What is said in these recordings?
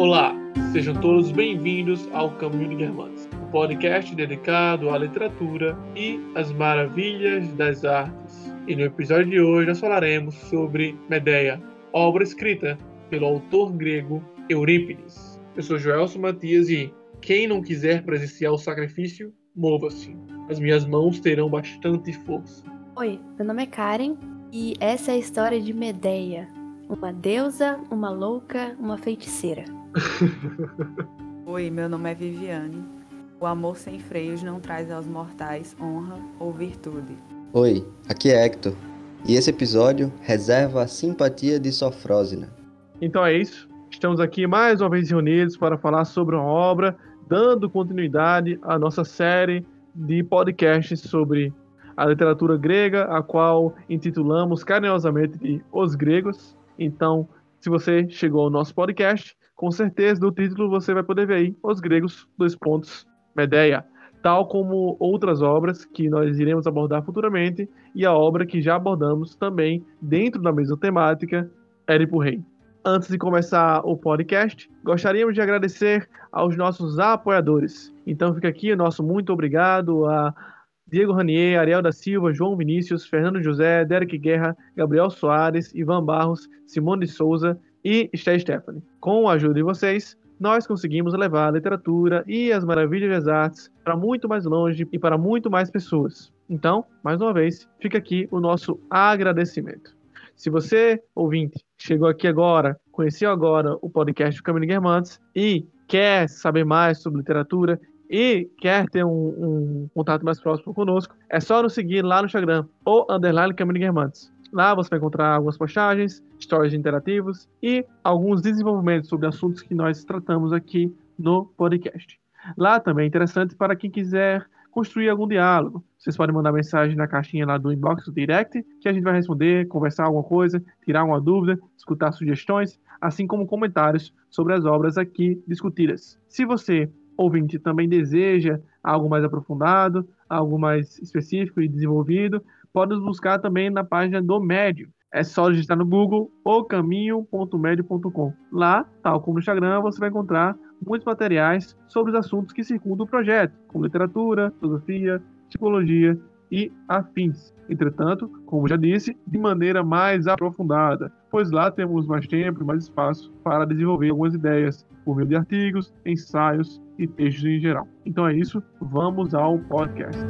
Olá, sejam todos bem-vindos ao Caminho de Guermantes, um podcast dedicado à literatura e às maravilhas das artes. E no episódio de hoje nós falaremos sobre Medeia, obra escrita pelo autor grego Eurípides. Eu sou Joelson Matias e quem não quiser presenciar o sacrifício, mova-se. As minhas mãos terão bastante força. Oi, meu nome é Karen e essa é a história de Medeia, uma deusa, uma louca, uma feiticeira. Oi, meu nome é Viviane. O amor sem freios não traz aos mortais honra ou virtude. Oi, aqui é Hector. E esse episódio reserva a simpatia de Sofrósina. Então é isso. Estamos aqui mais uma vez reunidos para falar sobre uma obra, dando continuidade à nossa série de podcasts sobre a literatura grega, a qual intitulamos carinhosamente de Os Gregos. Então, se você chegou ao nosso podcast, com certeza do título você vai poder ver aí os gregos, dois pontos, Medeia, tal como outras obras que nós iremos abordar futuramente e a obra que já abordamos também dentro da mesma temática, Édipo Rei. Antes de começar o podcast, gostaríamos de agradecer aos nossos apoiadores. Então fica aqui o nosso muito obrigado a Diego Ranier, Ariel da Silva, João Vinícius, Fernando José, Derek Guerra, Gabriel Soares, Ivan Barros, Simone de Souza e Sté Stephanie. Com a ajuda de vocês, nós conseguimos levar a literatura e as maravilhas das artes para muito mais longe e para muito mais pessoas. Então, mais uma vez, fica aqui o nosso agradecimento. Se você, ouvinte, chegou aqui agora, conheceu agora o podcast do Caminho Guermantes e quer saber mais sobre literatura e quer ter um, um, contato mais próximo conosco, é só nos seguir lá no Instagram, ou underline Guermantes. Lá você vai encontrar algumas postagens, stories interativos e alguns desenvolvimentos sobre assuntos que nós tratamos aqui no podcast. Lá também é interessante para quem quiser construir algum diálogo. Vocês podem mandar mensagem na caixinha lá do inbox do direct, que a gente vai responder, conversar alguma coisa, tirar alguma dúvida, escutar sugestões, assim como comentários sobre as obras aqui discutidas. Se você, ouvinte, também deseja algo mais aprofundado, algo mais específico e desenvolvido, pode buscar também na página do Médio. É só digitar no Google ocaminho.médio.com. Lá, tal como no Instagram, você vai encontrar muitos materiais sobre os assuntos que circundam o projeto, como literatura, filosofia, psicologia e afins. Entretanto, como já disse, de maneira mais aprofundada, pois lá temos mais tempo e mais espaço para desenvolver algumas ideias por meio de artigos, ensaios e textos em geral. Então é isso, vamos ao podcast.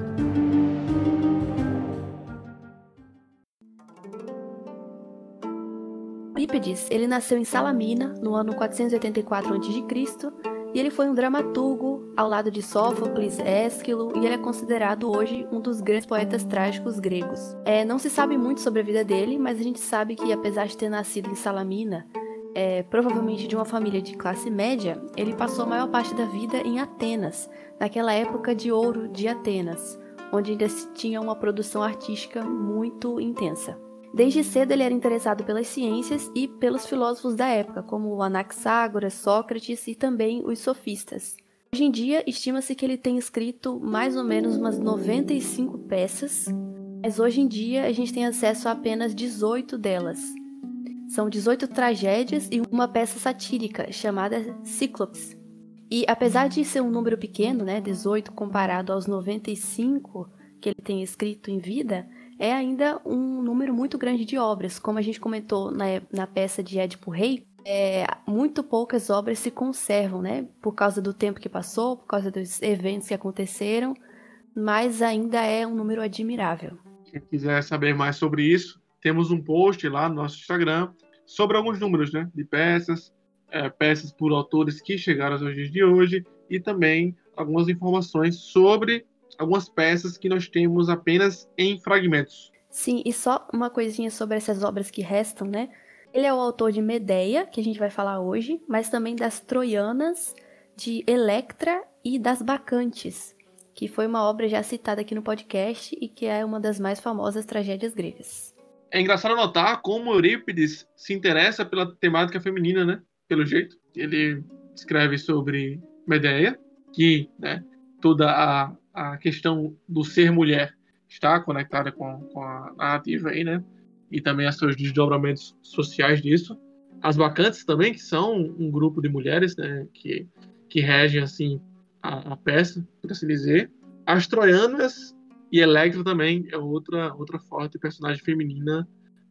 Ele nasceu em Salamina, no ano 484 a.C., e ele foi um dramaturgo ao lado de Sófocles, Ésquilo, e ele é considerado hoje um dos grandes poetas trágicos gregos. É, não se sabe muito sobre a vida dele, mas a gente sabe que, apesar de ter nascido em Salamina, é, provavelmente de uma família de classe média, ele passou a maior parte da vida em Atenas, naquela época de ouro de Atenas, onde ainda se tinha uma produção artística muito intensa. Desde cedo ele era interessado pelas ciências e pelos filósofos da época, como Anaxágoras, Sócrates e também os sofistas. Hoje em dia, estima-se que ele tem escrito mais ou menos umas 95 peças, mas hoje em dia a gente tem acesso a apenas 18 delas. São 18 tragédias e uma peça satírica chamada Cíclopes. E apesar de ser um número pequeno, né, 18 comparado aos 95 que ele tem escrito em vida, é ainda um número muito grande de obras. Como a gente comentou na, na peça de Édipo Rei, é, muito poucas obras se conservam, né? Por causa do tempo que passou, por causa dos eventos que aconteceram, mas ainda é um número admirável. Quem quiser saber mais sobre isso, temos um post lá no nosso Instagram sobre alguns números, né? De peças, é, peças por autores que chegaram aos dias de hoje e também algumas informações sobre algumas peças que nós temos apenas em fragmentos. Sim, e só uma coisinha sobre essas obras que restam, né? Ele é o autor de Medeia, que a gente vai falar hoje, mas também das Troianas, de Electra e das Bacantes, que foi uma obra já citada aqui no podcast e que é uma das mais famosas tragédias gregas. É engraçado notar como Eurípides se interessa pela temática feminina, né? Pelo jeito. Ele escreve sobre Medeia, que né, toda a a questão do ser mulher está conectada com, com a narrativa aí, né? E também os seus desdobramentos sociais disso. as Bacantes também, que são um grupo de mulheres né, que, que regem assim, a, a peça, por assim dizer. As Troianas e Electra também é outra, outra forte personagem feminina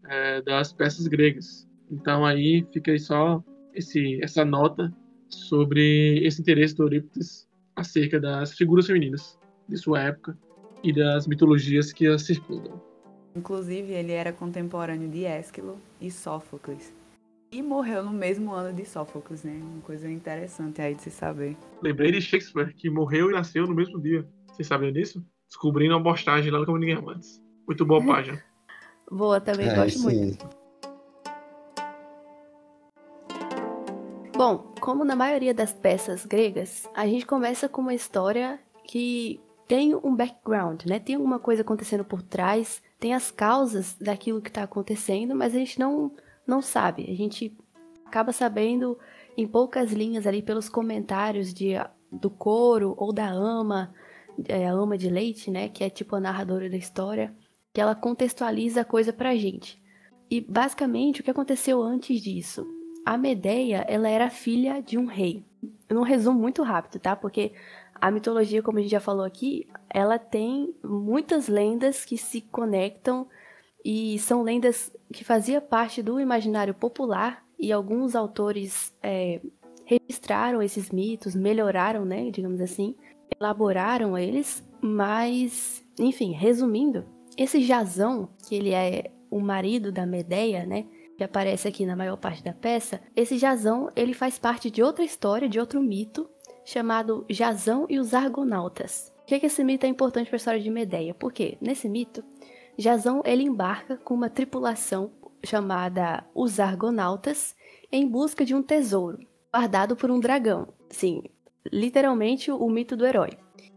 é, das peças gregas. Então aí fica aí só esse, essa nota sobre esse interesse do Eurípides acerca das figuras femininas de sua época e das mitologias que as circundam. Inclusive, ele era contemporâneo de Ésquilo e Sófocles. E morreu no mesmo ano de Sófocles, né? Uma coisa interessante aí de se saber. Lembrei de Shakespeare, que morreu e nasceu no mesmo dia. Vocês sabiam disso? Descobrindo uma postagem lá no Como Ninguém Amantes. Muito boa página. Boa, também é, gosto sim. muito. Bom, como na maioria das peças gregas, a gente começa com uma história que tem um background, né? Tem alguma coisa acontecendo por trás, tem as causas daquilo que está acontecendo, mas a gente não, não sabe. A gente acaba sabendo em poucas linhas ali pelos comentários de, do coro ou da ama, é, a ama de leite, né? Que é tipo a narradora da história que ela contextualiza a coisa pra gente. E basicamente o que aconteceu antes disso? A Medeia, ela era filha de um rei. Num resumo muito rápido, tá? Porque a mitologia, como a gente já falou aqui, ela tem muitas lendas que se conectam e são lendas que faziam parte do imaginário popular e alguns autores é, registraram esses mitos, melhoraram, né, digamos assim, elaboraram eles, mas, enfim, resumindo, esse Jazão, que ele é o marido da Medeia, né? Que aparece aqui na maior parte da peça, esse Jazão ele faz parte de outra história, de outro mito, chamado Jazão e os Argonautas. Por que, que esse mito é importante para a história de Medeia? Porque nesse mito, Jazão ele embarca com uma tripulação chamada os Argonautas em busca de um tesouro guardado por um dragão. Sim, literalmente o mito do herói.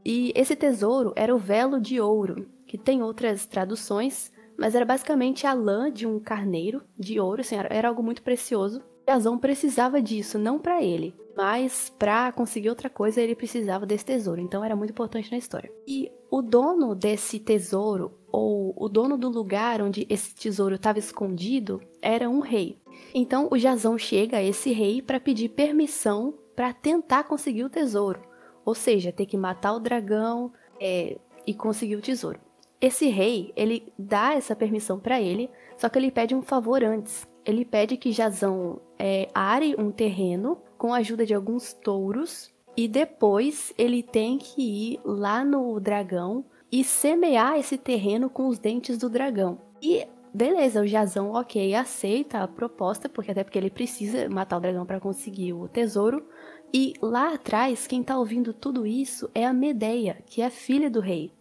E esse tesouro era o velo de ouro que tem outras traduções, mas era basicamente a lã de um carneiro de ouro, assim, era algo muito precioso. Jazão precisava disso, não para ele, mas para conseguir outra coisa ele precisava desse tesouro, então era muito importante na história. E o dono desse tesouro, ou o dono do lugar onde esse tesouro estava escondido, era um rei. Então o Jazão chega a esse rei para pedir permissão para tentar conseguir o tesouro, ou seja, ter que matar o dragão é, e conseguir o tesouro. Esse rei, ele dá essa permissão para ele, só que ele pede um favor antes. Ele pede que Jazão é, are um terreno com a ajuda de alguns touros e depois ele tem que ir lá no dragão e semear esse terreno com os dentes do dragão. E beleza, o Jazão, ok, aceita a proposta, porque até porque ele precisa matar o dragão para conseguir o tesouro. E lá atrás, quem tá ouvindo tudo isso é a Medeia, que é filha do rei.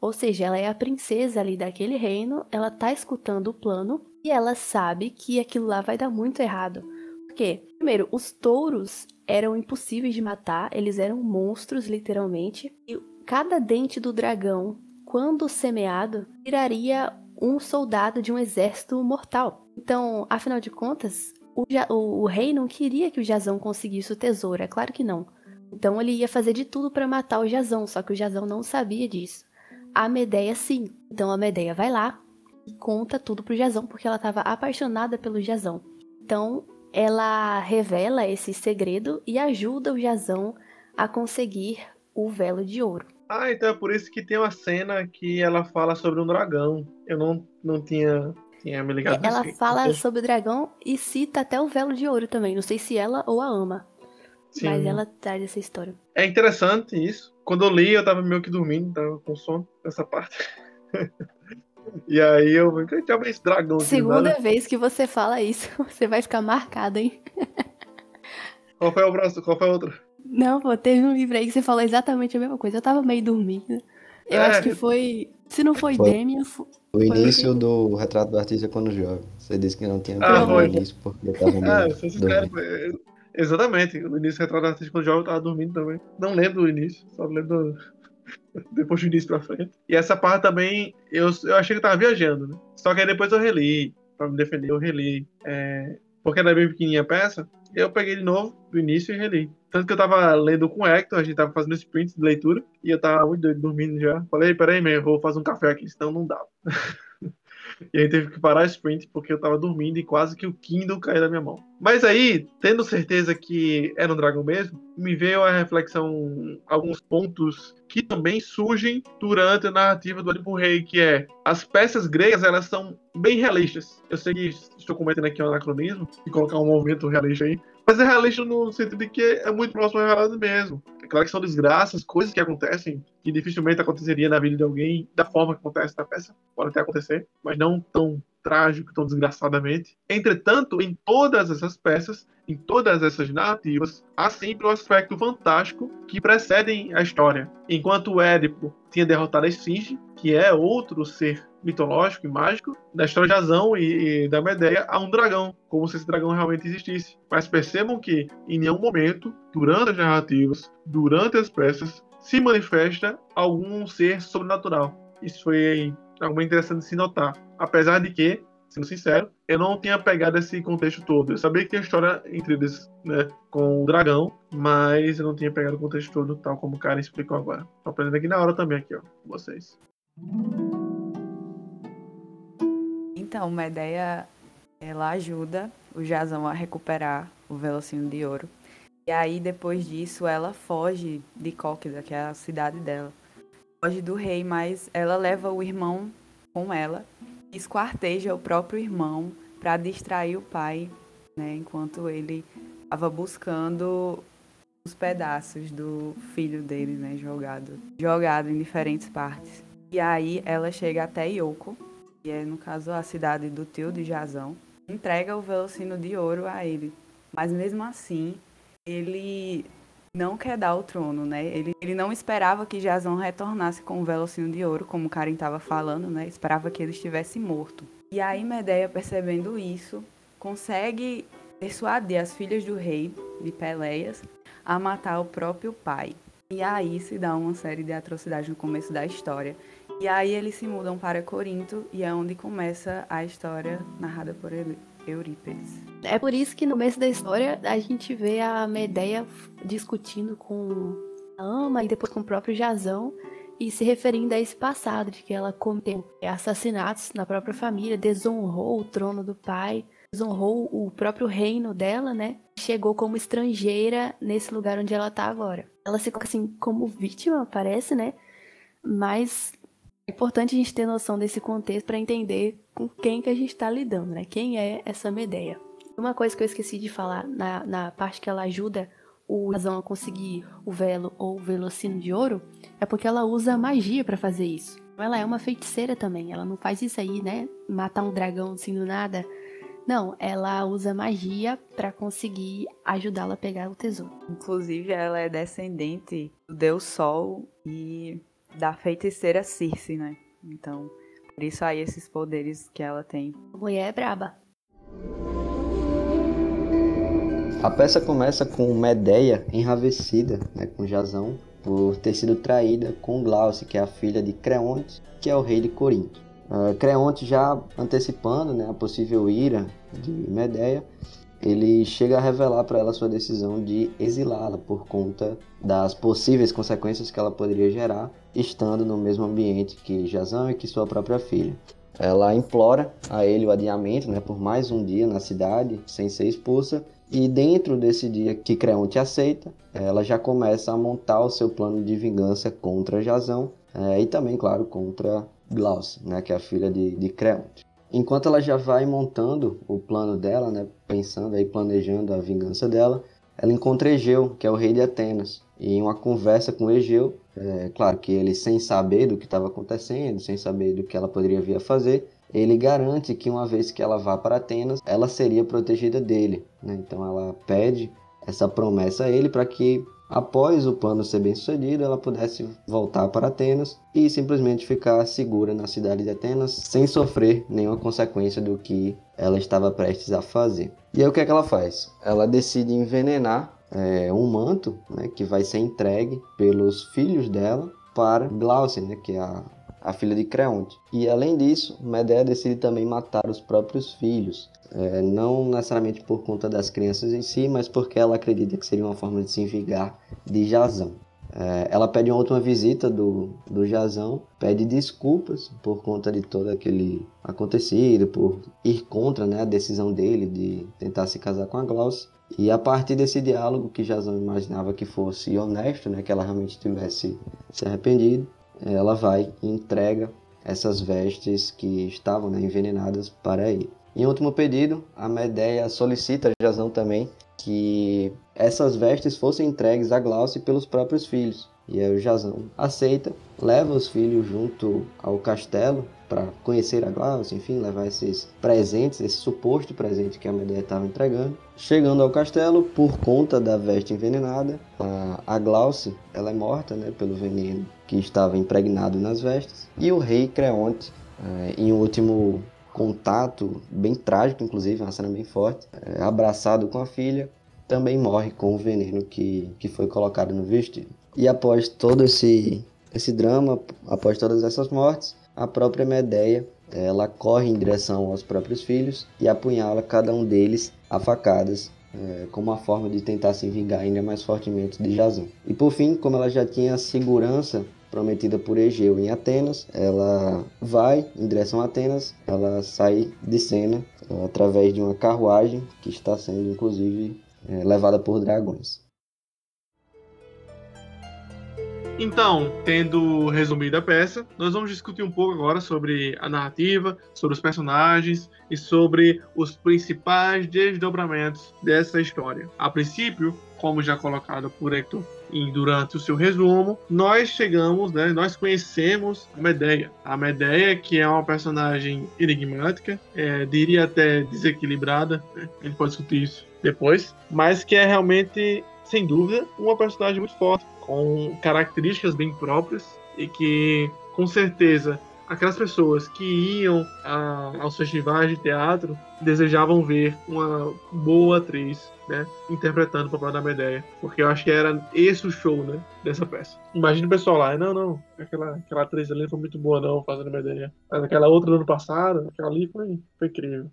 Ou seja, ela é a princesa ali daquele reino, ela tá escutando o plano e ela sabe que aquilo lá vai dar muito errado. Quê? Primeiro, os touros eram impossíveis de matar, eles eram monstros literalmente, e cada dente do dragão, quando semeado, viraria um soldado de um exército mortal. Então, afinal de contas, o, o, o rei não queria que o Jazão conseguisse o tesouro, é claro que não. Então ele ia fazer de tudo para matar o Jazão, só que o Jazão não sabia disso a Medeia sim. Então a Medeia vai lá e conta tudo pro Jazão, porque ela estava apaixonada pelo Jazão. Então ela revela esse segredo e ajuda o Jazão a conseguir o velo de ouro. Ah, então é por isso que tem uma cena que ela fala sobre um dragão. Eu não, não tinha, tinha me ligado Ela fala sobre o dragão e cita até o velo de ouro também. Não sei se ela ou a ama. Sim. Mas ela traz essa história. É interessante isso. Quando eu li, eu tava meio que dormindo, tava com sono nessa parte. e aí eu que diabo esse dragão Segunda vez que você fala isso, você vai ficar marcado, hein? Qual foi o próximo? Qual foi a outra? Não, pô, teve um livro aí que você falou exatamente a mesma coisa. Eu tava meio dormindo. Eu é. acho que foi. Se não foi, foi. Demian. Foi... O início do retrato do artista quando jovem. Você disse que não tinha ah, o início porque eu tava meio. Ah, eu Exatamente. No início, retrato artístico quando jovem, eu tava dormindo também. Não lembro do início, só lembro depois do início pra frente. E essa parte também, eu, eu achei que eu tava viajando, né? Só que aí depois eu reli, pra me defender, eu reli. É, porque era bem pequenininha a peça, eu peguei de novo do início e reli. Tanto que eu tava lendo com o Hector, a gente tava fazendo sprint de leitura, e eu tava muito doido, dormindo já. Falei, peraí, meu, vou fazer um café aqui, senão não dá. E aí teve que parar a sprint porque eu tava dormindo e quase que o Kindle caiu da minha mão. Mas aí, tendo certeza que era um dragão mesmo, me veio a reflexão alguns pontos que também surgem durante a narrativa do Olimpo Rei, que é as peças gregas, elas são bem realistas. Eu sei que estou cometendo aqui um anacronismo e colocar um movimento realista aí, mas é realista no sentido de que é muito próximo à realidade mesmo. É claro que são desgraças, coisas que acontecem que dificilmente aconteceria na vida de alguém da forma que acontece na peça. Pode até acontecer, mas não tão trágico, tão desgraçadamente. Entretanto, em todas essas peças, em todas essas narrativas, há sempre o um aspecto fantástico que precedem a história. Enquanto o Édipo tinha derrotado a Esfinge, que é outro ser mitológico e mágico, da história de Azão e, e da Medeia há um dragão, como se esse dragão realmente existisse. Mas percebam que, em nenhum momento, durante as narrativas, durante as peças, se manifesta algum ser sobrenatural. Isso foi algo interessante de se notar. Apesar de que, sendo sincero, eu não tinha pegado esse contexto todo. Eu sabia que tinha história entre eles, né, com o dragão, mas eu não tinha pegado o contexto todo, tal como o cara explicou agora. Tô aprendendo aqui na hora também, aqui, ó, com vocês. Então, uma ideia, ela ajuda o Jazão a recuperar o Velocinho de Ouro. E aí, depois disso, ela foge de Cóquida, que é a cidade dela foge do rei, mas ela leva o irmão com ela, esquarteja o próprio irmão para distrair o pai, né, enquanto ele estava buscando os pedaços do filho dele, né, jogado, jogado em diferentes partes. E aí ela chega até Yoko, que é no caso a cidade do tio de Jazão, entrega o velocino de ouro a ele. Mas mesmo assim, ele não quer dar o trono, né? Ele, ele não esperava que Jazão retornasse com o velocinho de ouro, como Karen estava falando, né? Esperava que ele estivesse morto. E aí Medeia, percebendo isso, consegue persuadir as filhas do rei, de Peleias, a matar o próprio pai. E aí se dá uma série de atrocidades no começo da história. E aí eles se mudam para Corinto e é onde começa a história narrada por. Eurípides. É por isso que no começo da história a gente vê a Medeia discutindo com a Ama e depois com o próprio Jazão e se referindo a esse passado de que ela cometeu assassinatos na própria família, desonrou o trono do pai, desonrou o próprio reino dela, né? Chegou como estrangeira nesse lugar onde ela tá agora. Ela se coloca assim como vítima, parece, né? Mas é importante a gente ter noção desse contexto para entender com quem que a gente está lidando, né? Quem é essa Medeia. Uma coisa que eu esqueci de falar na, na parte que ela ajuda o Razão a conseguir o velo ou o velocino de ouro é porque ela usa magia para fazer isso. Ela é uma feiticeira também, ela não faz isso aí, né? Matar um dragão assim do nada. Não, ela usa magia para conseguir ajudá-la a pegar o tesouro. Inclusive, ela é descendente do Deus Sol e da feiticeira Circe, né? Então, por isso aí esses poderes que ela tem. A mulher é braba. A peça começa com Medeia enravecida, né, com Jazão, por ter sido traída com Glauce, que é a filha de Creonte, que é o rei de Corinto. Uh, Creonte já antecipando né, a possível ira de Medeia, ele chega a revelar para ela sua decisão de exilá-la por conta das possíveis consequências que ela poderia gerar estando no mesmo ambiente que Jazão e que sua própria filha. Ela implora a ele o adiamento né, por mais um dia na cidade, sem ser expulsa, e dentro desse dia que Creonte aceita, ela já começa a montar o seu plano de vingança contra Jazão é, e também, claro, contra Glauce, né, que é a filha de, de Creonte. Enquanto ela já vai montando o plano dela, né, pensando aí, planejando a vingança dela, ela encontra Egeu, que é o rei de Atenas. E em uma conversa com Egeu, é, claro que ele sem saber do que estava acontecendo, sem saber do que ela poderia vir a fazer, ele garante que uma vez que ela vá para Atenas, ela seria protegida dele. Né? Então ela pede essa promessa a ele para que após o plano ser bem sucedido, ela pudesse voltar para Atenas e simplesmente ficar segura na cidade de Atenas sem sofrer nenhuma consequência do que ela estava prestes a fazer. E aí o que é que ela faz? Ela decide envenenar é, um manto né, que vai ser entregue pelos filhos dela para Glaucia, né, que é a, a filha de Creonte. E além disso, Medea decide também matar os próprios filhos, é, não necessariamente por conta das crianças em si, mas porque ela acredita que seria uma forma de se vingar de Jazão. é, ela pede uma última visita do, do Jazão, pede desculpas por conta de todo aquele acontecido, por ir contra né, a decisão dele de tentar se casar com a Glaucia. E a partir desse diálogo que Jazão imaginava que fosse honesto, né, que ela realmente tivesse se arrependido, ela vai e entrega essas vestes que estavam né, envenenadas para ele. Em último pedido, a Medeia solicita a Jazão também que essas vestes fossem entregues a Glauce pelos próprios filhos. E aí o Jazão aceita, leva os filhos junto ao castelo para conhecer a Glauce, enfim, levar esses presentes, esse suposto presente que a Medeia estava entregando. Chegando ao castelo, por conta da veste envenenada, a, a Glauce ela é morta né, pelo veneno que estava impregnado nas vestes. E o rei Creonte, é, em último contato, bem trágico inclusive, uma cena bem forte, é, abraçado com a filha, também morre com o veneno que, que foi colocado no vestido. E após todo esse, esse drama, após todas essas mortes, a própria Medeia ela corre em direção aos próprios filhos e apunhala cada um deles a facadas, é, como uma forma de tentar se vingar ainda mais fortemente de Jazão. E por fim, como ela já tinha a segurança prometida por Egeu em Atenas, ela vai em direção a Atenas, ela sai de cena é, através de uma carruagem que está sendo inclusive é, levada por dragões. Então, tendo resumido a peça, nós vamos discutir um pouco agora sobre a narrativa, sobre os personagens e sobre os principais desdobramentos dessa história. A princípio, como já colocado por Hector em, durante o seu resumo, nós chegamos, né, nós conhecemos a Medeia. A Medeia, que é uma personagem enigmática, é, diria até desequilibrada, né? a gente pode discutir isso depois, mas que é realmente, sem dúvida, uma personagem muito forte, com características bem próprias e que, com certeza, aquelas pessoas que iam a, aos festivais de teatro desejavam ver uma boa atriz, né, interpretando o papel da Medeia, porque eu acho que era esse o show, né, dessa peça. Imagina o pessoal lá, não, não, aquela, aquela atriz ali foi muito boa não, fazendo Medeia, mas aquela outra do ano passado, aquela ali foi, foi incrível.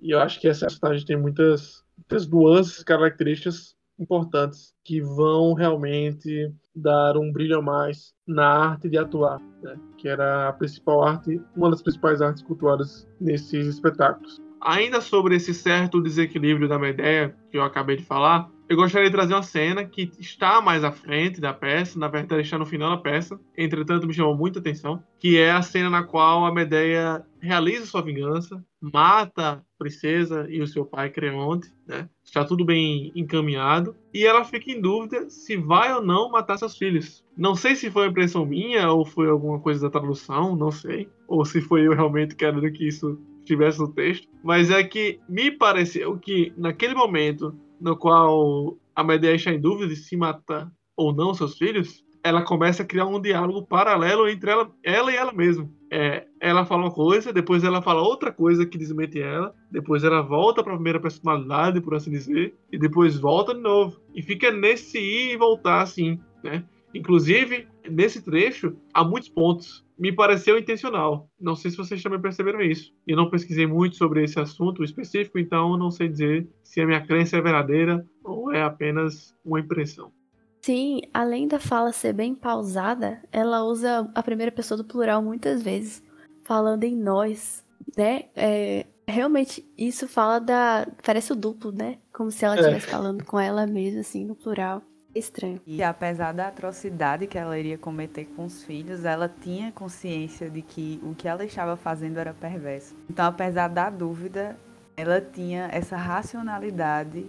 E eu acho que essa personagem tem muitas, muitas nuances, características importantes que vão realmente dar um brilho a mais na arte de atuar, né? que era a principal arte, uma das principais artes culturais nesses espetáculos. Ainda sobre esse certo desequilíbrio da Medeia que eu acabei de falar, eu gostaria de trazer uma cena que está mais à frente da peça, na verdade está no final da peça, entretanto me chamou muita atenção, que é a cena na qual a Medeia realiza sua vingança, mata a princesa e o seu pai Creonte, né? Está tudo bem encaminhado e ela fica em dúvida se vai ou não matar seus filhos. Não sei se foi a impressão minha ou foi alguma coisa da tradução, não sei, ou se foi eu realmente querendo que isso estivesse no texto, mas é que me pareceu que naquele momento no qual a Medea está em dúvida de se matar ou não seus filhos, ela começa a criar um diálogo paralelo entre ela, ela e ela mesma. É, ela fala uma coisa, depois ela fala outra coisa que desmente ela, depois ela volta para a primeira personalidade, por assim dizer, e depois volta de novo. E fica nesse ir e voltar assim, né? Inclusive, nesse trecho, há muitos pontos. Me pareceu intencional. Não sei se vocês também perceberam isso. Eu não pesquisei muito sobre esse assunto específico, então não sei dizer se a minha crença é verdadeira ou é apenas uma impressão. Sim, além da fala ser bem pausada, ela usa a primeira pessoa do plural muitas vezes, falando em nós, né? É, realmente, isso fala da. Parece o duplo, né? Como se ela estivesse é. falando com ela mesma, assim, no plural estranho. E apesar da atrocidade que ela iria cometer com os filhos, ela tinha consciência de que o que ela estava fazendo era perverso. Então, apesar da dúvida, ela tinha essa racionalidade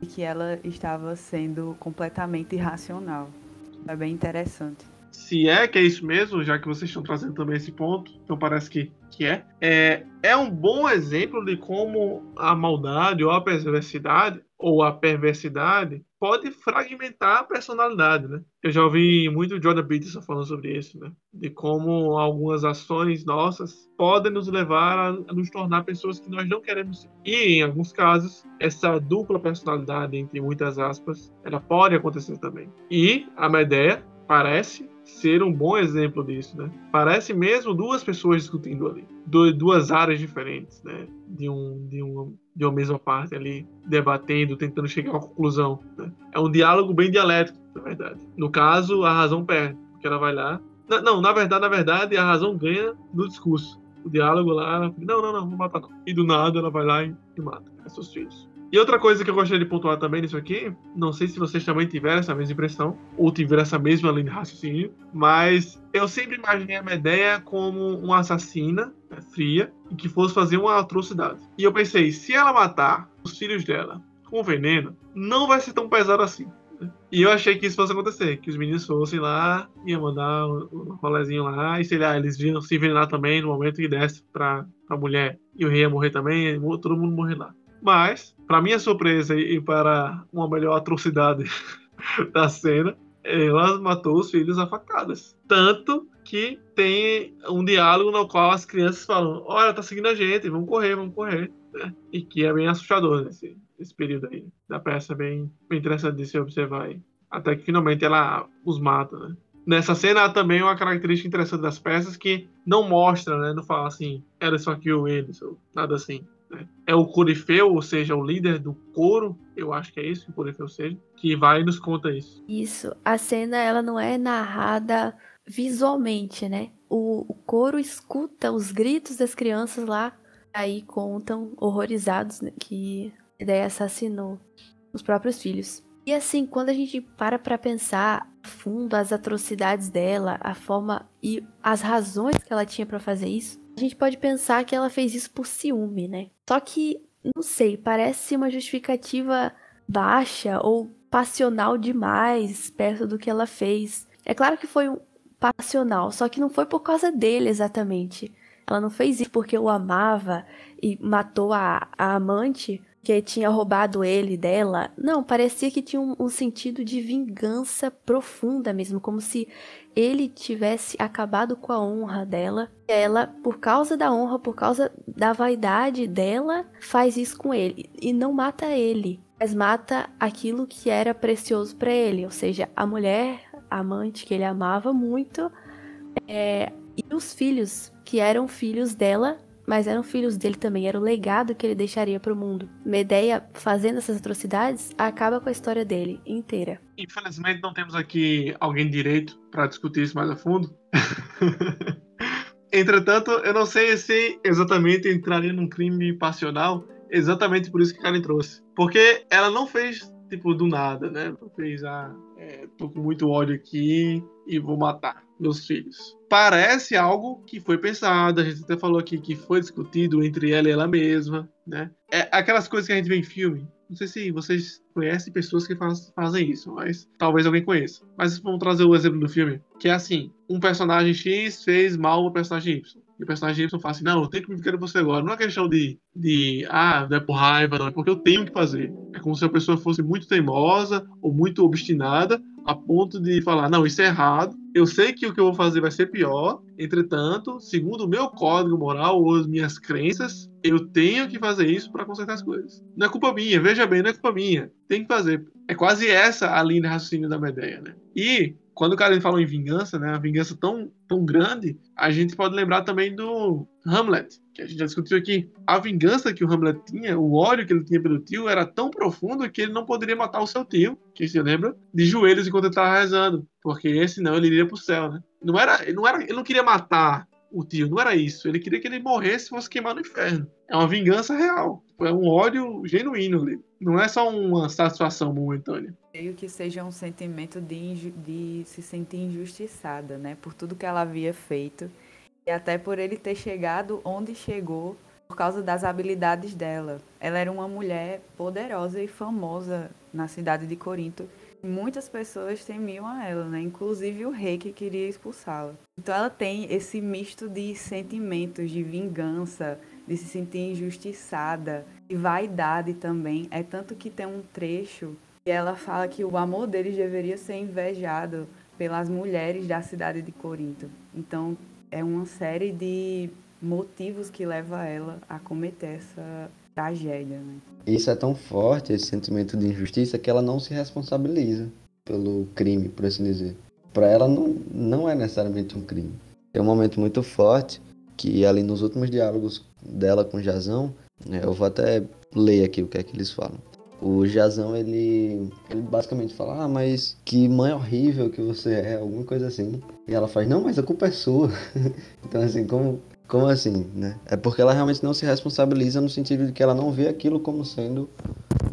de que ela estava sendo completamente irracional. É bem interessante. Se é que é isso mesmo, já que vocês estão trazendo também esse ponto, então parece que, que é, é, é um bom exemplo de como a maldade ou a perversidade ou a perversidade pode fragmentar a personalidade, né? Eu já ouvi muito Jordan Peterson falando sobre isso, né? De como algumas ações nossas podem nos levar a, nos tornar pessoas que nós não queremos ser. E, em alguns casos, essa dupla personalidade, entre muitas aspas, ela pode acontecer também. E a ideia parece ser um bom exemplo disso, né? Parece mesmo duas pessoas discutindo ali, duas áreas diferentes, né? De um, de um de uma mesma parte ali, debatendo, tentando chegar a uma conclusão. Né? É um diálogo bem dialético, na verdade. No caso, a razão perde, porque ela vai lá. Não, na verdade, na verdade, a razão ganha no discurso. O diálogo lá, ela, não, não, não, vou matar não. E do nada ela vai lá e, e mata seus filhos. E outra coisa que eu gostaria de pontuar também nisso aqui, não sei se vocês também tiveram essa mesma impressão, ou tiveram essa mesma linha de raciocínio, mas eu sempre imaginei a Medeia como uma assassina né, fria e que fosse fazer uma atrocidade. E eu pensei, se ela matar os filhos dela com veneno, não vai ser tão pesado assim. Né? E eu achei que isso fosse acontecer, que os meninos fossem lá, ia mandar um rolezinho lá, e sei lá, eles iam se envenenar também no momento que desce pra, pra mulher, e o rei ia morrer também, todo mundo morrer lá. Mas, para minha surpresa e para uma melhor atrocidade da cena, ela matou os filhos a facadas. Tanto que tem um diálogo no qual as crianças falam: Olha, tá seguindo a gente, vamos correr, vamos correr. Né? E que é bem assustador nesse, nesse período aí da peça, bem, bem interessante de se observar aí. Até que finalmente ela os mata, né? Nessa cena há também uma característica interessante das peças que não mostra, né? Não fala assim, era só que o eles, ou nada assim. É o Corifeu, ou seja, o líder do coro, eu acho que é isso que o Corifeu seja, que vai e nos conta isso. Isso. A cena, ela não é narrada visualmente, né? O, o coro escuta os gritos das crianças lá, aí contam horrorizados né, que ideia assassinou os próprios filhos. E assim, quando a gente para para pensar a fundo as atrocidades dela, a forma e as razões que ela tinha para fazer isso, a gente pode pensar que ela fez isso por ciúme, né? Só que, não sei, parece uma justificativa baixa ou passional demais perto do que ela fez. É claro que foi um passional, só que não foi por causa dele exatamente. Ela não fez isso porque o amava e matou a, a amante que tinha roubado ele dela. Não, parecia que tinha um, um, sentido de vingança profunda mesmo, como se ele tivesse acabado com a honra dela. Ela, por causa da honra, por causa da vaidade dela, faz isso com ele e não mata ele, mas mata aquilo que era precioso para ele, ou seja, a mulher, a amante que ele amava muito, é, e os filhos que eram filhos dela mas eram filhos dele também, era o legado que ele deixaria para o mundo. Medeia, fazendo essas atrocidades, acaba com a história dele inteira. Infelizmente não temos aqui alguém direito para discutir isso mais a fundo. Entretanto, eu não sei se exatamente entraria num crime passional, exatamente por isso que Karen trouxe. Porque ela não fez, tipo, do nada, né? Não fez, ah, é, tô com muito ódio aqui e vou matar meus filhos. Parece algo que foi pensado, a gente até falou aqui que foi discutido entre ela e ela mesma, né? É aquelas coisas que a gente vê em filme. Não sei se vocês conhecem pessoas que faz, fazem isso, mas talvez alguém conheça. Mas vamos trazer o exemplo do filme, que é assim: um personagem X fez mal ao personagem Y. E o personagem Y fala assim: Não, eu tenho que me ficar de você agora. Não é questão de, de ah, não é por raiva, não, é porque eu tenho que fazer. É como se a pessoa fosse muito teimosa ou muito obstinada a ponto de falar: Não, isso é errado, eu sei que o que eu vou fazer vai ser pior, entretanto, segundo o meu código moral ou as minhas crenças, eu tenho que fazer isso para consertar as coisas. Não é culpa minha, veja bem, não é culpa minha. Tem que fazer. É quase essa a linha de raciocínio da Medeia, né? E quando o cara fala em vingança, né, a vingança tão, tão grande, a gente pode lembrar também do Hamlet, que a gente já discutiu aqui. A vingança que o Hamlet tinha, o ódio que ele tinha pelo tio, era tão profundo que ele não poderia matar o seu tio, que se lembra, de joelhos enquanto ele estava rezando, porque senão ele iria para o céu, né? Não era, não era, ele não queria matar o tio, não era isso. Ele queria que ele morresse e fosse queimar no inferno. É uma vingança real. É um ódio genuíno ali. Não é só uma satisfação momentânea. Creio que seja um sentimento de, de se sentir injustiçada, né? Por tudo que ela havia feito. E até por ele ter chegado onde chegou por causa das habilidades dela. Ela era uma mulher poderosa e famosa na cidade de Corinto. Muitas pessoas temiam a ela, né? Inclusive o rei que queria expulsá-la. Então ela tem esse misto de sentimentos de vingança, de se sentir injustiçada, e vaidade também. É tanto que tem um trecho que ela fala que o amor deles deveria ser invejado pelas mulheres da cidade de Corinto. Então é uma série de motivos que leva ela a cometer essa tragédia. Né? Isso é tão forte, esse sentimento de injustiça, que ela não se responsabiliza pelo crime, por assim dizer. Para ela não, não é necessariamente um crime. Tem um momento muito forte que ali nos últimos diálogos dela com Jazão, É, eu vou até ler aqui o que é que eles falam. O Jazão, ele, ele basicamente fala, ah, mas que mãe horrível que você é, alguma coisa assim. E ela faz, não, mas a culpa é sua. então, assim, como, como assim, né? É porque ela realmente não se responsabiliza no sentido de que ela não vê aquilo como sendo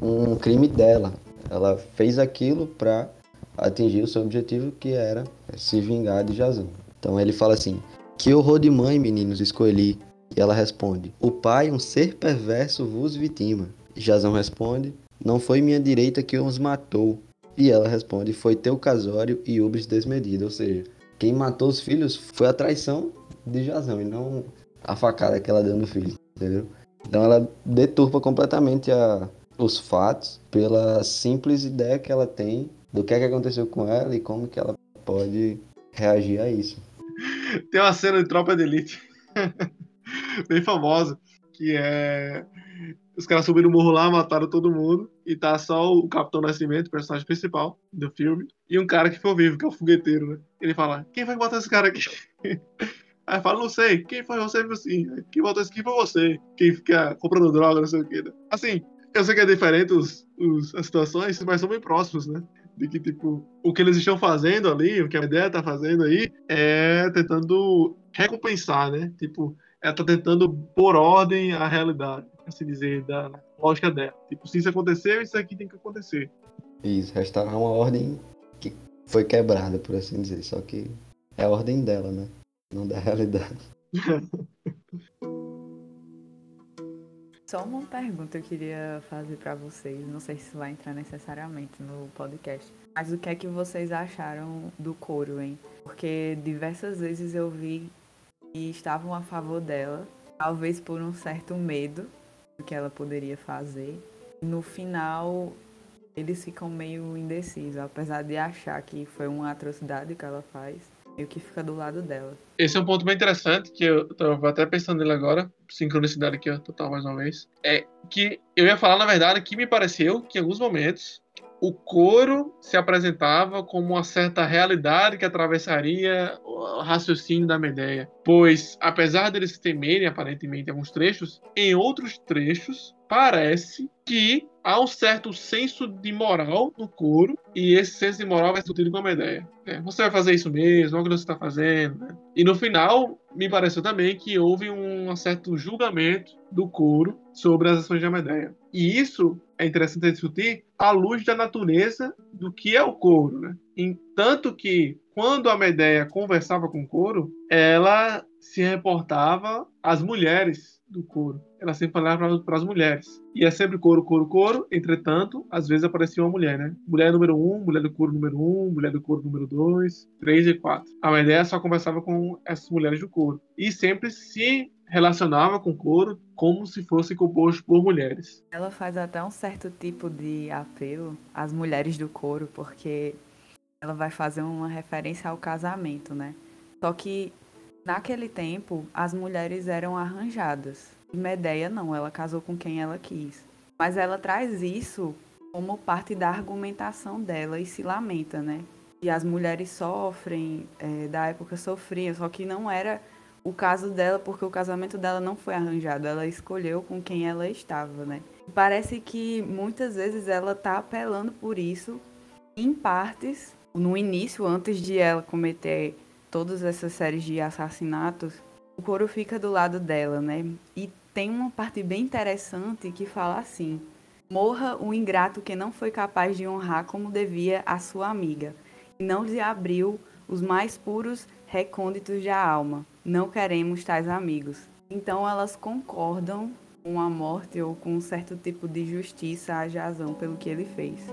um crime dela. Ela fez aquilo para atingir o seu objetivo, que era se vingar de Jazão. Então ele fala assim: Que horror de mãe, meninos, escolhi. E ela responde: O pai, um ser perverso, vos vitima. Jazão responde: Não foi minha direita que os matou. E ela responde: Foi teu casório e ubris desmedido. Ou seja, quem matou os filhos foi a traição de Jazão e não a facada que ela deu no filho, entendeu? Então ela deturpa completamente a, os fatos pela simples ideia que ela tem do que é que aconteceu com ela e como que ela pode reagir a isso. Tem uma cena de Tropa de Elite bem famosa que é os caras subiram o morro lá, mataram todo mundo e tá só o Capitão Nascimento, o personagem principal do filme, e um cara que ficou vivo, que é o fogueteiro, né? Ele fala: "Quem foi que botou esse cara aqui?" Aí fala, não sei, quem foi você? Assim, quem botou isso aqui foi você. Quem fica comprando droga, não sei o que. Né? Assim, eu sei que é diferente os, os, as situações, mas são bem próximos, né? De que, tipo, o que eles estão fazendo ali, o que a ideia tá fazendo aí, é tentando recompensar, né? Tipo, ela tá tentando pôr ordem à realidade, assim dizer, da lógica dela. Tipo, se isso aconteceu, isso aqui tem que acontecer. Isso, restaurar uma ordem que foi quebrada, por assim dizer. Só que é a ordem dela, né? Não da realidade. Só uma pergunta eu queria fazer para vocês. Não sei se vai entrar necessariamente no podcast. Mas o que é que vocês acharam do coro, hein? Porque diversas vezes eu vi que estavam a favor dela, talvez por um certo medo do que ela poderia fazer. No final, eles ficam meio indecisos, apesar de achar que foi uma atrocidade que ela faz e o que fica do lado dela. Esse é um ponto bem interessante, que eu tava até pensando nele agora, sincronicidade aqui, ó, total mais uma vez. É que eu ia falar, na verdade, que me pareceu que em alguns momentos o coro se apresentava como uma certa realidade que atravessaria o raciocínio da Medeia. Pois, apesar deles temerem aparentemente alguns trechos, em outros trechos parece que há um certo senso de moral no coro e esse senso de moral vai ser discutido com a Medeia. É, você vai fazer isso mesmo, olha o que você está fazendo. Né? E no final, me pareceu também que houve um certo julgamento do coro sobre as ações de Medeia. E isso é interessante discutir à luz da natureza do que é o couro, né? Em tanto que quando a Medeia conversava com o couro, ela se reportava às mulheres do couro. Ela sempre falava para as mulheres. E é sempre couro, couro, couro. Entretanto, às vezes aparecia uma mulher, né? Mulher número um, mulher do couro número um, mulher do couro número dois, três e quatro. A Medeia só conversava com essas mulheres do couro. E sempre se relacionava com o couro como se fosse composto por mulheres. Ela faz até um certo tipo de apelo às mulheres do couro, porque ela vai fazer uma referência ao casamento, né? Só que naquele tempo as mulheres eram arranjadas. E Medeia não, ela casou com quem ela quis. Mas ela traz isso como parte da argumentação dela e se lamenta, né? E as mulheres sofrem, é, da época sofriam, só que não era o caso dela, porque o casamento dela não foi arranjado, ela escolheu com quem ela estava, né? Parece que muitas vezes ela tá apelando por isso, em partes, no início, antes de ela cometer todas essas séries de assassinatos, o coro fica do lado dela, né? E tem uma parte bem interessante que fala assim: Morra o ingrato que não foi capaz de honrar como devia a sua amiga, e não lhe abriu os mais puros recônditos da alma. Não queremos tais amigos. Então elas concordam com a morte ou com um certo tipo de justiça a Jazão pelo que ele fez.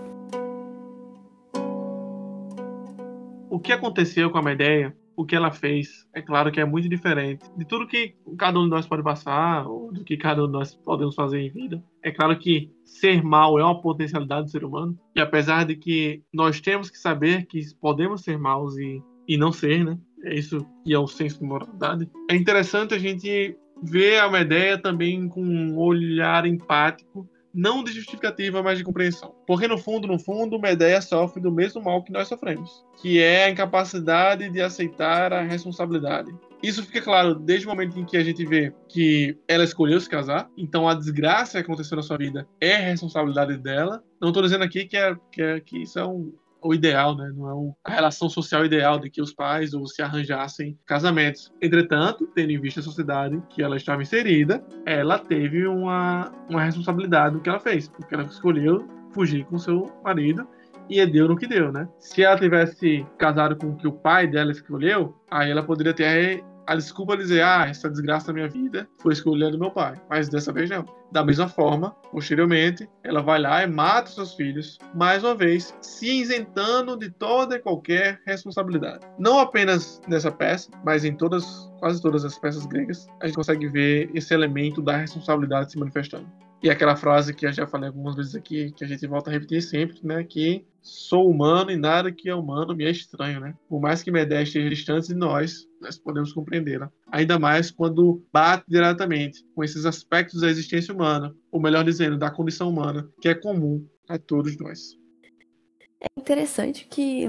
O que aconteceu com a Medeia, o que ela fez, é claro que é muito diferente de tudo que cada um de nós pode passar, ou do que cada um de nós podemos fazer em vida. É claro que ser mal é uma potencialidade do ser humano, e apesar de que nós temos que saber que podemos ser maus e, e não ser, né? É isso que é o senso de moralidade. É interessante a gente ver a Medeia também com um olhar empático, não de justificativa, mas de compreensão. Porque no fundo, no fundo, Medeia sofre do mesmo mal que nós sofremos, que é a incapacidade de aceitar a responsabilidade. Isso fica claro desde o momento em que a gente vê que ela escolheu se casar, então a desgraça que aconteceu na sua vida é responsabilidade dela. Não estou dizendo aqui que, é, que, é, que isso é um, o ideal, né? Não é a relação social ideal de que os pais ou se arranjassem casamentos. Entretanto, tendo em vista a sociedade que ela estava inserida, ela teve uma, uma responsabilidade no que ela fez, porque ela escolheu fugir com seu marido e deu no que deu, né? Se ela tivesse casado com o que o pai dela escolheu, aí ela poderia ter a desculpa de dizer, ah, essa desgraça da minha vida foi escolhendo meu pai. Mas dessa vez não. Da mesma forma, posteriormente, ela vai lá e mata seus filhos, mais uma vez, se isentando de toda e qualquer responsabilidade. Não apenas nessa peça, mas em todas, quase todas as peças gregas, a gente consegue ver esse elemento da responsabilidade se manifestando. E aquela frase que eu já falei algumas vezes aqui, que a gente volta a repetir sempre, né? Que sou humano e nada que é humano me é estranho, né? Por mais que Medea esteja distante de nós, nós podemos compreendê-la. Ainda mais quando bate diretamente com esses aspectos da existência humana, ou melhor dizendo, da condição humana, que é comum a todos nós. É interessante que,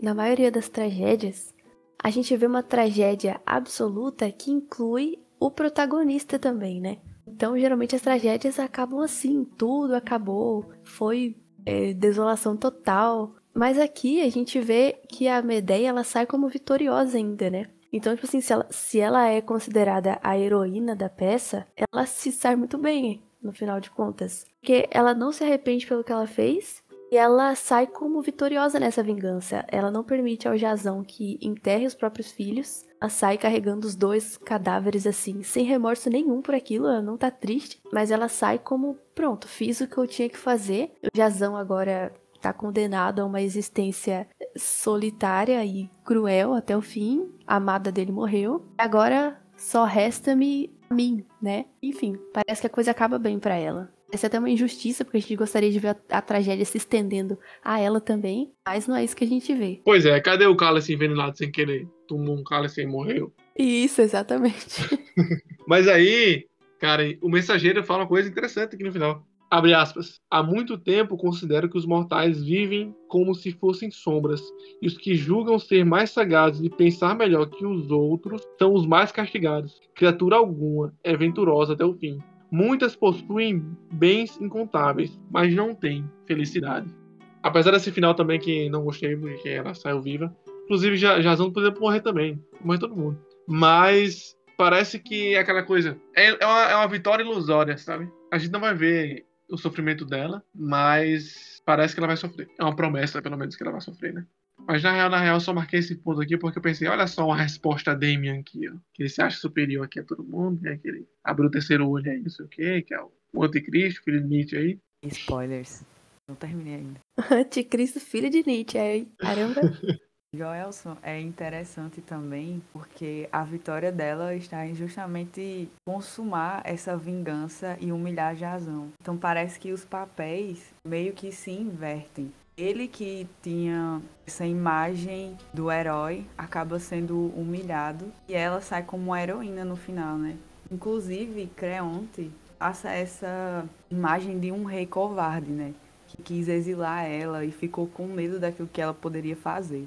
na maioria das tragédias, a gente vê uma tragédia absoluta que inclui o protagonista também, né? Então, geralmente as tragédias acabam assim, tudo acabou, foi é, desolação total. Mas aqui a gente vê que a Medeia ela sai como vitoriosa ainda, né? Então, tipo assim, se ela, se ela é considerada a heroína da peça, ela se sai muito bem, no final de contas. Porque ela não se arrepende pelo que ela fez e ela sai como vitoriosa nessa vingança. Ela não permite ao Jazão que enterre os próprios filhos. Ela sai carregando os dois cadáveres assim, sem remorso nenhum por aquilo. Ela não tá triste, mas ela sai como: pronto, fiz o que eu tinha que fazer. O Jazão agora tá condenado a uma existência solitária e cruel até o fim. A amada dele morreu. Agora só resta-me a mim, né? Enfim, parece que a coisa acaba bem para ela. Essa é até uma injustiça, porque a gente gostaria de ver a, a, tragédia se estendendo a ela também, mas não é isso que a gente vê. Pois é, cadê o cálice envenenado sem querer? Tomou um cálice e morreu. Isso, exatamente. mas aí, cara, o mensageiro fala uma coisa interessante aqui no final. Abre aspas. Há muito tempo considero que os mortais vivem como se fossem sombras, e os que julgam ser mais sagazes e pensar melhor que os outros são os mais castigados. Criatura alguma é venturosa até o fim. Muitas possuem bens incontáveis, mas não têm felicidade. Apesar desse final também que não gostei, porque ela saiu viva. Inclusive, Jazão poderia morrer também. Morrer todo mundo. Mas parece que é aquela coisa. É, é, uma, é uma vitória ilusória, sabe? A gente não vai ver o sofrimento dela, mas parece que ela vai sofrer. É uma promessa, pelo menos, que ela vai sofrer, né? Mas na real, na real, eu só marquei esse ponto aqui porque eu pensei, olha só uma resposta a Damian aqui, ó. Que ele se acha superior aqui a todo mundo, né? Que ele abriu o terceiro olho aí, não sei o quê, que é o anticristo, filho de Nietzsche aí. Spoilers. Não terminei ainda. anticristo, filho de Nietzsche aí. Caramba. Joelson é interessante também porque a vitória dela está em justamente consumar essa vingança e humilhar Jazão. Então parece que os papéis meio que se invertem. Ele que tinha essa imagem do herói acaba sendo humilhado e ela sai como heroína no final, né? Inclusive, Creonte passa essa imagem de um rei covarde, né? Que quis exilar ela e ficou com medo daquilo que ela poderia fazer.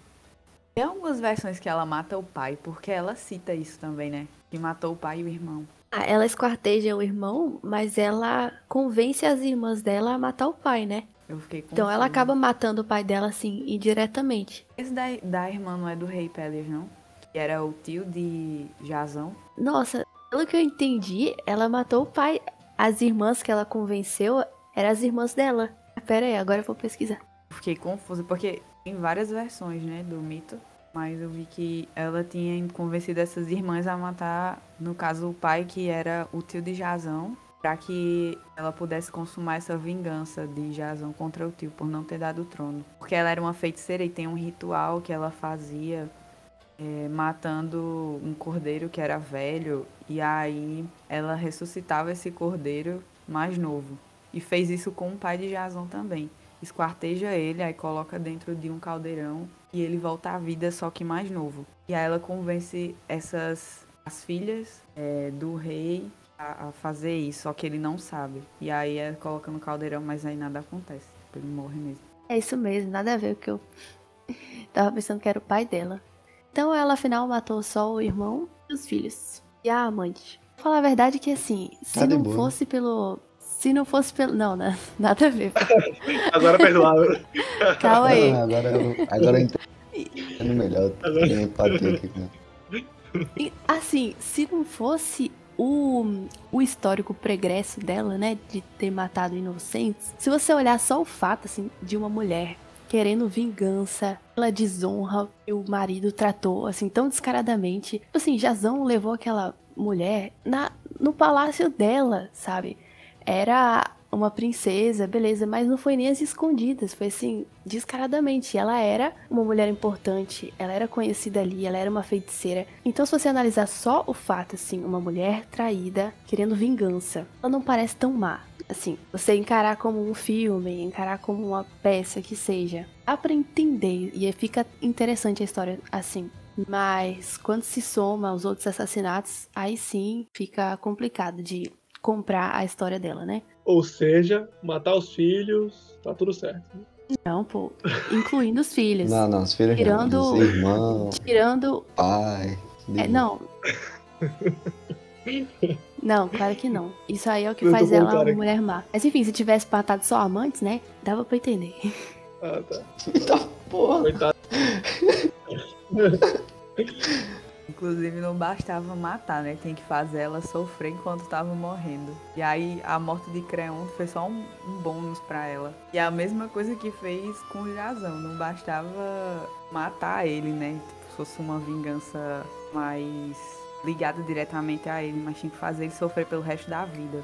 Tem algumas versões que ela mata o pai, porque ela cita isso também, né? Que matou o pai e o irmão. Ah, ela esquarteja o irmão, mas ela convence as irmãs dela a matar o pai, né? Eu fiquei Então ela acaba matando o pai dela, assim, indiretamente. Esse da, da irmã não é do rei Pelias, não? Que era o tio de Jazão. Nossa, pelo que eu entendi, ela matou o pai. As irmãs que ela convenceu eram as irmãs dela. Pera aí, agora eu vou pesquisar. Fiquei confusa, porque tem várias versões, né, do mito. Mas eu vi que ela tinha convencido essas irmãs a matar, no caso, o pai, que era o tio de Jazão para que ela pudesse consumar essa vingança de Jazão contra o tio por não ter dado o trono. Porque ela era uma feiticeira e tem um ritual que ela fazia é, matando um cordeiro que era velho e aí ela ressuscitava esse cordeiro mais novo. E fez isso com o pai de Jazão também. Esquarteja ele, aí coloca dentro de um caldeirão e ele volta à vida, só que mais novo. E aí ela convence essas as filhas é, do rei a, a, fazer isso, só que ele não sabe. E aí é coloca no caldeirão, mas aí nada acontece. Ele morre mesmo. É isso mesmo, nada a ver com o que eu tava pensando que era o pai dela. Então ela afinal matou só o irmão os filhos. E a amante. Vou falar a verdade que assim, se Tá de não boa. fosse pelo. Se não fosse pelo. Não, né? Nada a ver. Agora perdoável. Calma aí. Ah, agora eu, agora eu entendo melhor. Aqui com E, Assim, se não fosse o, o histórico pregresso dela, né, de ter matado inocentes, se você olhar só o fato, assim, de uma mulher querendo vingança pela desonra que o marido tratou, assim, tão descaradamente. Tipo Assim, Jazão levou aquela mulher na, no palácio dela, sabe? Era uma princesa, beleza, mas não foi nem as escondidas, foi assim, descaradamente. Ela era uma mulher importante, ela era conhecida ali, ela era uma feiticeira. Então, se você analisar só o fato, assim, uma mulher traída, querendo vingança, ela não parece tão má. Assim, você encarar como um filme, encarar como uma peça que seja, dá pra entender e fica interessante a história assim. Mas quando se soma aos outros assassinatos, aí sim fica complicado de comprar a história dela, né? Ou seja, matar os filhos, tá tudo certo. Não, pô, incluindo os filhos. Não, não, os filhos Tirando- não. Os irmãos, Tirando. pai. é, não. Não, claro que não. Isso aí é o que Eu faz ela uma aqui. mulher má. Mas enfim, se tivesse matado só amantes, né? Dava pra entender. Ah, tá. Tá porra. Coitado. Inclusive não bastava matar, né? Tem que fazer ela sofrer enquanto tava morrendo. E aí a morte de Creonte foi só um, um bônus pra ela. E a mesma coisa que fez com o Jazão. Não bastava matar ele, né? Tipo, se fosse uma vingança mais ligada diretamente a ele, mas tinha que fazer ele sofrer pelo resto da vida.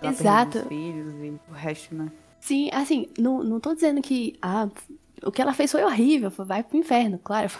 Ela Exato. os filhos e o resto, né? Sim, assim, não, não tô dizendo que. Ah, o que ela fez foi horrível, foi- vai pro inferno, claro.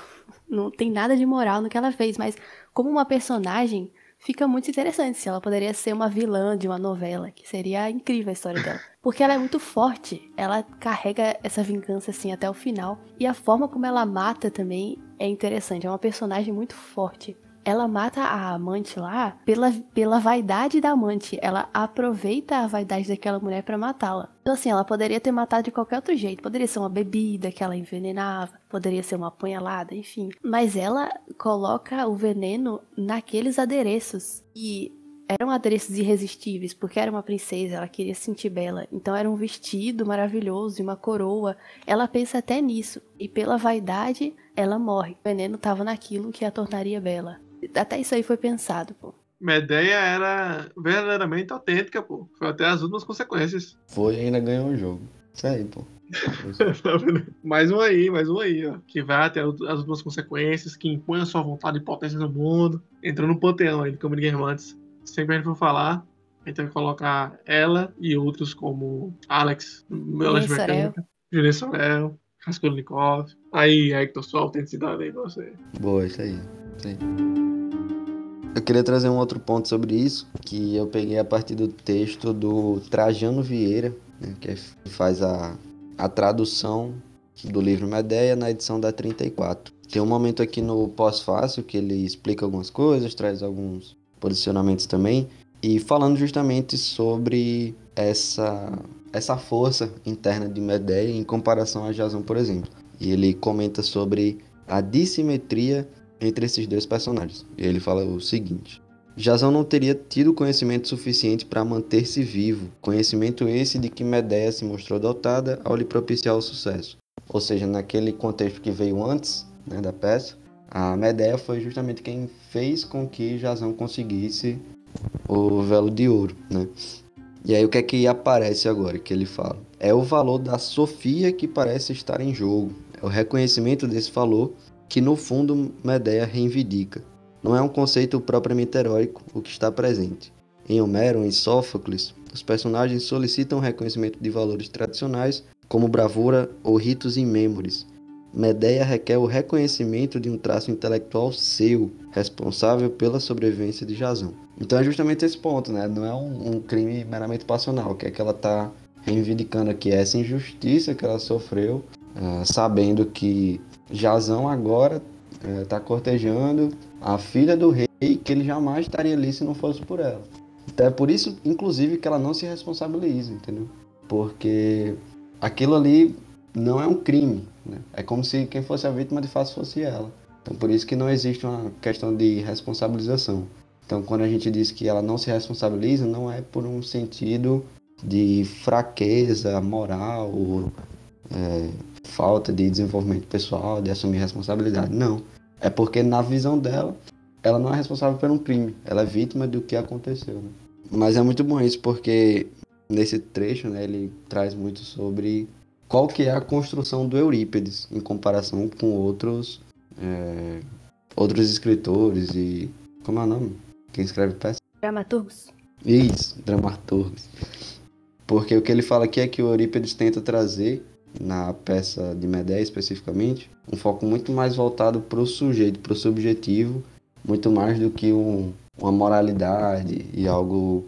Não tem nada de moral no que ela fez, mas como uma personagem, fica muito interessante se ela poderia ser uma vilã de uma novela, que seria incrível a história dela. Porque ela é muito forte, ela carrega essa vingança assim até o final. E a forma como ela mata também é interessante, é uma personagem muito forte. Ela mata a amante lá pela, pela vaidade da amante. Ela aproveita a vaidade daquela mulher pra matá-la. Então, assim, ela poderia ter matado de qualquer outro jeito. Poderia ser uma bebida que ela envenenava, poderia ser uma apunhalada, enfim. Mas ela coloca o veneno naqueles adereços. E eram adereços irresistíveis, porque era uma princesa, ela queria se sentir bela. Então era um vestido maravilhoso e uma coroa. Ela pensa até nisso. E pela vaidade, ela morre. O veneno tava naquilo que a tornaria bela. Até isso aí foi pensado, pô. Medeia era verdadeiramente autêntica, pô. Foi até as últimas consequências. Foi e ainda ganhou o jogo. Isso aí, pô. Mais um aí, mais um aí, ó. Que vai até as últimas consequências, que impõe a sua vontade e potência no mundo. Entrou no panteão aí, como Guermantes. Sempre a gente for falar, a gente vai colocar ela e outros como Alex, Melange. Mecânica, Julian Sorel, Raskolnikov. Aí, Hector, sua autenticidade aí pra você. Boa, isso aí. Aí. Eu queria trazer um outro ponto sobre isso, que eu peguei a partir do texto do Trajano Vieira, né, que é- faz a, a tradução do livro Medeia na edição da 34. Tem um momento aqui no pós-fácil que ele explica algumas coisas, traz alguns posicionamentos também, e falando justamente sobre essa, essa força interna de Medeia em comparação a Jason, por exemplo. E ele comenta sobre a dissimetria entre esses dois personagens. E ele fala o seguinte: Jason não teria tido conhecimento suficiente para manter-se vivo, conhecimento esse de que Medeia se mostrou dotada ao lhe propiciar o sucesso. Ou seja, naquele contexto que veio antes né, da peça, a Medeia foi justamente quem fez com que Jason conseguisse o velo de ouro, né? E aí o que é que aparece agora que ele fala? É o valor da Sofia que parece estar em jogo. É o reconhecimento desse valor que no fundo Medeia reivindica. Não é um conceito propriamente heróico o que está presente. Em Homero, em Sófocles, os personagens solicitam reconhecimento de valores tradicionais como bravura ou ritos imêmores. Medeia requer o reconhecimento de um traço intelectual seu, responsável pela sobrevivência de Jason. Então é justamente esse ponto, né? Não é um, um crime meramente passional, que é que ela está reivindicando aqui essa injustiça que ela sofreu, ah, sabendo que Jazão agora está cortejando a filha do rei, que ele jamais estaria ali se não fosse por ela. Então é por isso, inclusive, que ela não se responsabiliza, entendeu? Porque aquilo ali não é um crime, né? É como se quem fosse a vítima de fato fosse ela. Então, por isso que não existe uma questão de responsabilização. Então, quando a gente diz que ela não se responsabiliza, não é por um sentido de fraqueza moral, ou, é, falta de desenvolvimento pessoal, de assumir responsabilidade. Não. É porque, na visão dela, ela não é responsável por um crime. Ela é vítima do que aconteceu. Né? Mas é muito bom isso, porque nesse trecho né, ele traz muito sobre qual que é a construção do Eurípides em comparação com outros é, outros escritores e como é o nome? Quem escreve peça? Dramaturgos. Isso, dramaturgos. Porque o que ele fala aqui é que o Eurípides tenta trazer na peça de Medea especificamente um foco muito mais voltado para o sujeito, para o subjetivo, muito mais do que um, uma moralidade e algo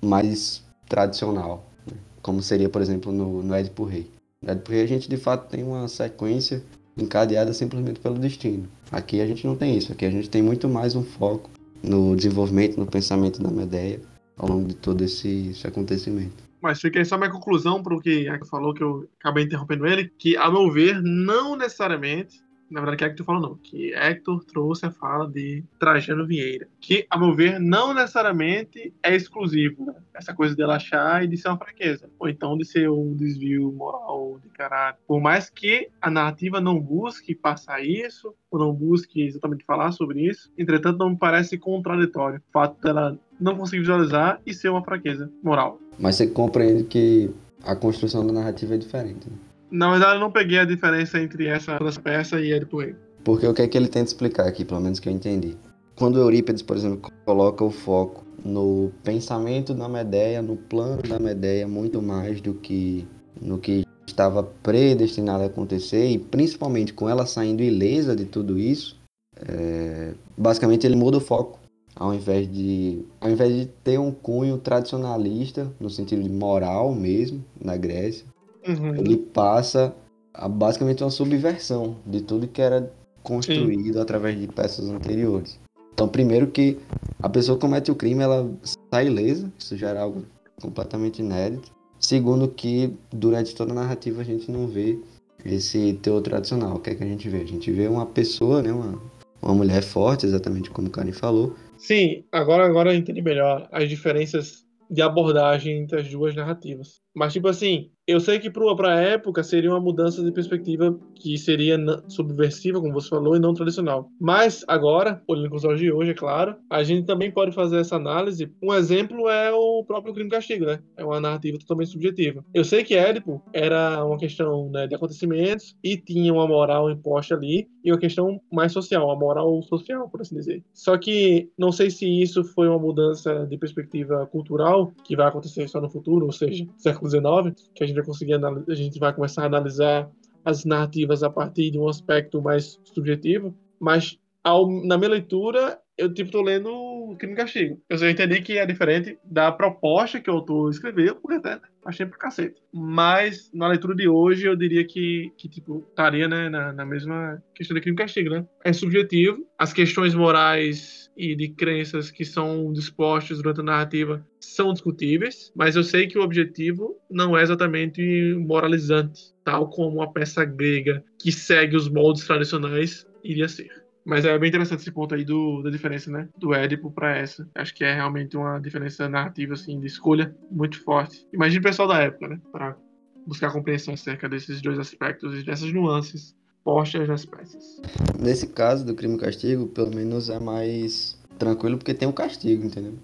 mais tradicional, né? como seria, por exemplo, no, no Édipo Rei. No Édipo Rei a gente de fato tem uma sequência encadeada simplesmente pelo destino. Aqui a gente não tem isso, aqui a gente tem muito mais um foco no desenvolvimento, no pensamento da Medeia ao longo de todo esse, esse acontecimento. Mas fica aí só minha conclusão para o que falou, que eu acabei interrompendo ele, que, a meu ver, não necessariamente na verdade, que Hector falou não, que Hector trouxe a fala de Trajano Vieira, que, a meu ver, não necessariamente é exclusivo, né? essa coisa de achar e de ser uma fraqueza, ou então de ser um desvio moral de caráter. Por mais que a narrativa não busque passar isso, ou não busque exatamente falar sobre isso, entretanto, não me parece contraditório o fato dela não conseguir visualizar e ser uma fraqueza moral. Mas você compreende que a construção da narrativa é diferente. Né? Na verdade, eu não peguei a diferença entre essa, peça e Édipo Rei. Porque o que é que ele tenta explicar aqui, pelo menos que eu entendi? Quando Eurípides, por exemplo, coloca o foco no pensamento da Medeia, no plano da Medeia, muito mais do que no que estava predestinado a acontecer, e principalmente com ela saindo ilesa de tudo isso, é... basicamente ele muda o foco. Ao invés, de, ao invés de ter um cunho tradicionalista, no sentido de moral mesmo, na Grécia, Uhum. Ele passa a basicamente uma subversão de tudo que era construído Sim. através de peças anteriores. Então, primeiro que a pessoa comete o crime, ela sai ilesa, isso já era algo completamente inédito. Segundo que durante toda a narrativa a gente não vê esse teor tradicional. O que é que a gente vê? A gente vê uma pessoa, né, uma, uma mulher forte, exatamente como o Karen falou. Sim, agora, agora eu entendi melhor as diferenças de abordagem entre as duas narrativas. Mas, tipo assim, eu sei que para a época seria uma mudança de perspectiva que seria subversiva, como você falou, e não tradicional. Mas agora, olhando com os olhos de hoje, é claro, a gente também pode fazer essa análise. Um exemplo é o próprio crime e castigo, né? É uma narrativa totalmente subjetiva. Eu sei que Édipo era uma questão né, de acontecimentos e tinha uma moral imposta ali e uma questão mais social, uma moral social, por assim dizer. Só que não sei se isso foi uma mudança de perspectiva cultural que vai acontecer só no futuro, ou seja, século XIX, que a gente vai conseguir a gente vai começar a analisar as narrativas a partir de um aspecto mais subjetivo, mas ao, na minha leitura eu tipo tô lendo Crime e Castigo. Eu entendi que é diferente da proposta que o autor escreveu, porque até achei pra cacete. Mas na leitura de hoje eu diria que, que tipo, estaria né, na, na mesma questão de Crime e Castigo, né? É subjetivo, as questões morais e de crenças que são dispostas durante a narrativa são discutíveis, mas eu sei que o objetivo não é exatamente moralizante, tal como a peça grega que segue os moldes tradicionais iria ser. Mas é bem interessante esse ponto aí do, da diferença, né? Do Édipo para essa. Acho que é realmente uma diferença narrativa, assim, de escolha muito forte. Imagina o pessoal da época, né? Para buscar compreensão acerca desses dois aspectos e dessas nuances postas nas peças. Nesse caso do crime e castigo, pelo menos é mais tranquilo porque tem o um castigo, entendeu?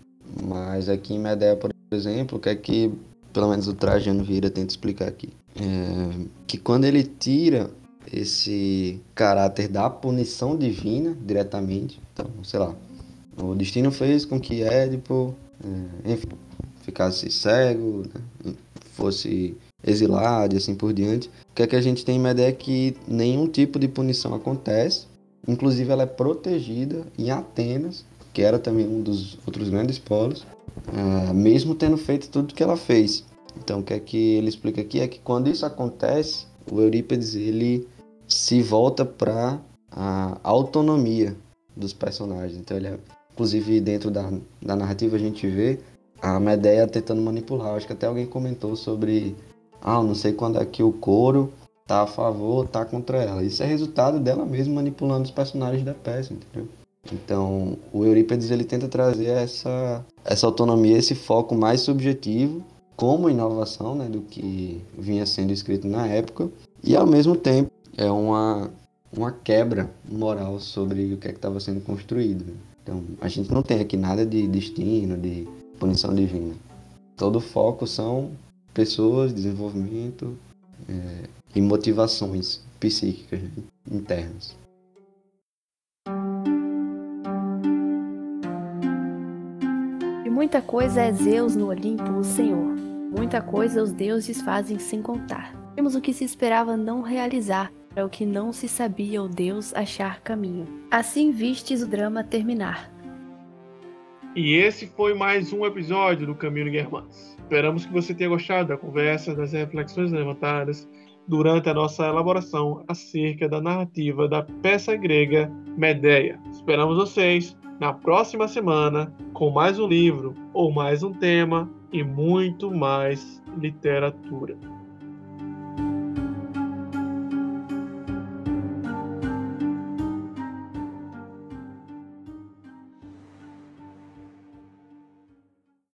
Mas aqui em Medea, por exemplo, que é que pelo menos o Trajano Vieira tenta explicar aqui? É que quando ele tira esse caráter da punição divina diretamente. Então, sei lá, o destino fez com que Édipo, é, enfim, ficasse cego, né? fosse exilado e assim por diante. O que é que a gente tem em Medea é que nenhum tipo de punição acontece, inclusive ela é protegida em Atenas, que era também um dos outros grandes polos, é, mesmo tendo feito tudo que ela fez. Então, o que é que ele explica aqui é que quando isso acontece, o Eurípides ele se volta para a autonomia dos personagens. Então ele é, inclusive dentro da, da narrativa a gente vê a Medeia tentando manipular. Acho que até alguém comentou sobre ah, não sei quando é que o couro tá a favor tá contra ela. Isso é resultado dela mesma manipulando os personagens da peça, entendeu? Então, o Eurípides ele tenta trazer essa, essa autonomia, esse foco mais subjetivo como inovação né, do que vinha sendo escrito na época e ao mesmo tempo é uma, uma quebra moral sobre o que é estava sendo construído. Né? Então, a gente não tem aqui nada de destino, de punição divina. Todo foco são pessoas, desenvolvimento é, e motivações psíquicas né, internas. E muita coisa é Zeus no Olimpo, o Senhor. Muita coisa os deuses fazem sem contar. Temos o que se esperava não realizar, para o que não se sabia o Deus achar caminho. Assim vistes o drama terminar. E esse foi mais um episódio do Caminho Guermantes. Esperamos que você tenha gostado da conversa, das reflexões levantadas durante a nossa elaboração acerca da narrativa da peça grega Medeia. Esperamos vocês na próxima semana com mais um livro ou mais um tema e muito mais literatura.